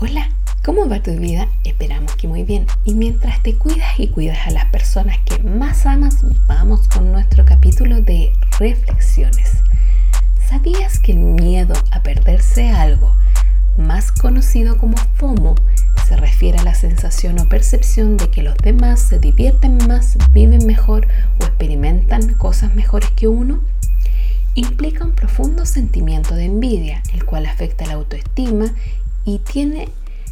Hola, ¿cómo va tu vida? Esperamos que muy bien. Y mientras te cuidas y cuidas a las personas que más amas, vamos con nuestro capítulo de reflexiones. ¿Sabías que el miedo a perderse algo, más conocido como FOMO, se refiere a la sensación o percepción de que los demás se divierten más, viven mejor o experimentan cosas mejores que uno? Implica un profundo sentimiento de envidia, el cual afecta la autoestima y tiene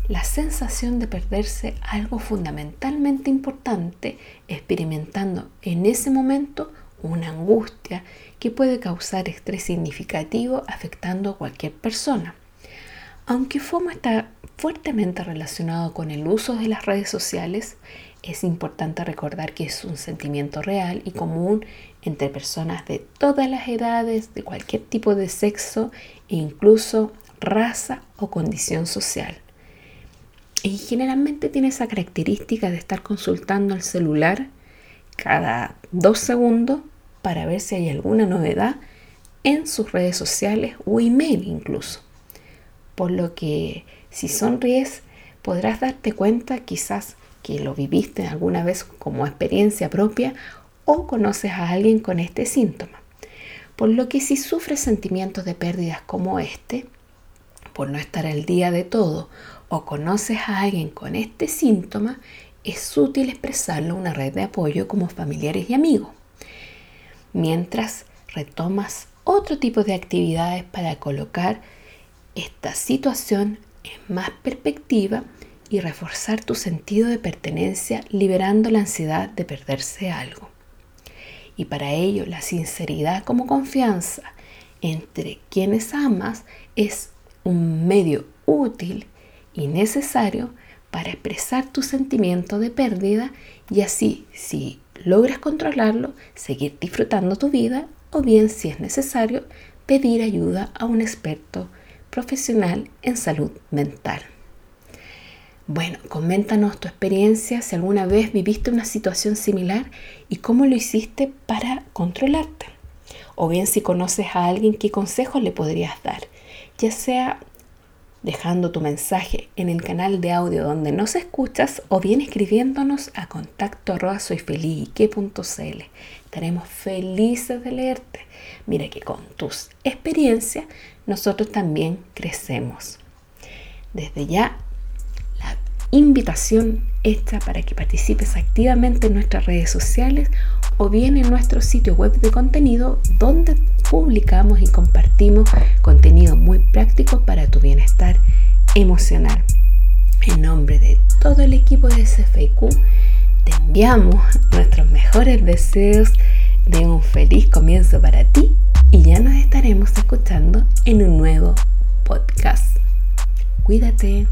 la sensación de perderse algo fundamentalmente importante, experimentando en ese momento una angustia que puede causar estrés significativo afectando a cualquier persona. Aunque FOMO está fuertemente relacionado con el uso de las redes sociales, es importante recordar que es un sentimiento real y común entre personas de todas las edades, de cualquier tipo de sexo e incluso raza o condición social. Y generalmente tiene esa característica de estar consultando el celular cada dos segundos para ver si hay alguna novedad en sus redes sociales o email incluso. Por lo que si sonríes podrás darte cuenta quizás que lo viviste alguna vez como experiencia propia o conoces a alguien con este síntoma. Por lo que si sufres sentimientos de pérdidas como este, por no estar al día de todo o conoces a alguien con este síntoma, es útil expresarlo en una red de apoyo como familiares y amigos. Mientras retomas otro tipo de actividades para colocar esta situación en más perspectiva y reforzar tu sentido de pertenencia liberando la ansiedad de perderse algo. Y para ello la sinceridad como confianza entre quienes amas es un medio útil y necesario para expresar tu sentimiento de pérdida y así, si logras controlarlo, seguir disfrutando tu vida o bien, si es necesario, pedir ayuda a un experto profesional en salud mental. Bueno, coméntanos tu experiencia, si alguna vez viviste una situación similar y cómo lo hiciste para controlarte. O bien si conoces a alguien, qué consejos le podrías dar ya sea dejando tu mensaje en el canal de audio donde nos escuchas o bien escribiéndonos a contacto arroba Estaremos felices de leerte. Mira que con tus experiencias nosotros también crecemos. Desde ya, la invitación hecha para que participes activamente en nuestras redes sociales o bien en nuestro sitio web de contenido donde publicamos y compartimos contenido muy práctico para tu bienestar emocional. En nombre de todo el equipo de SFIQ, te enviamos nuestros mejores deseos de un feliz comienzo para ti y ya nos estaremos escuchando en un nuevo podcast. Cuídate.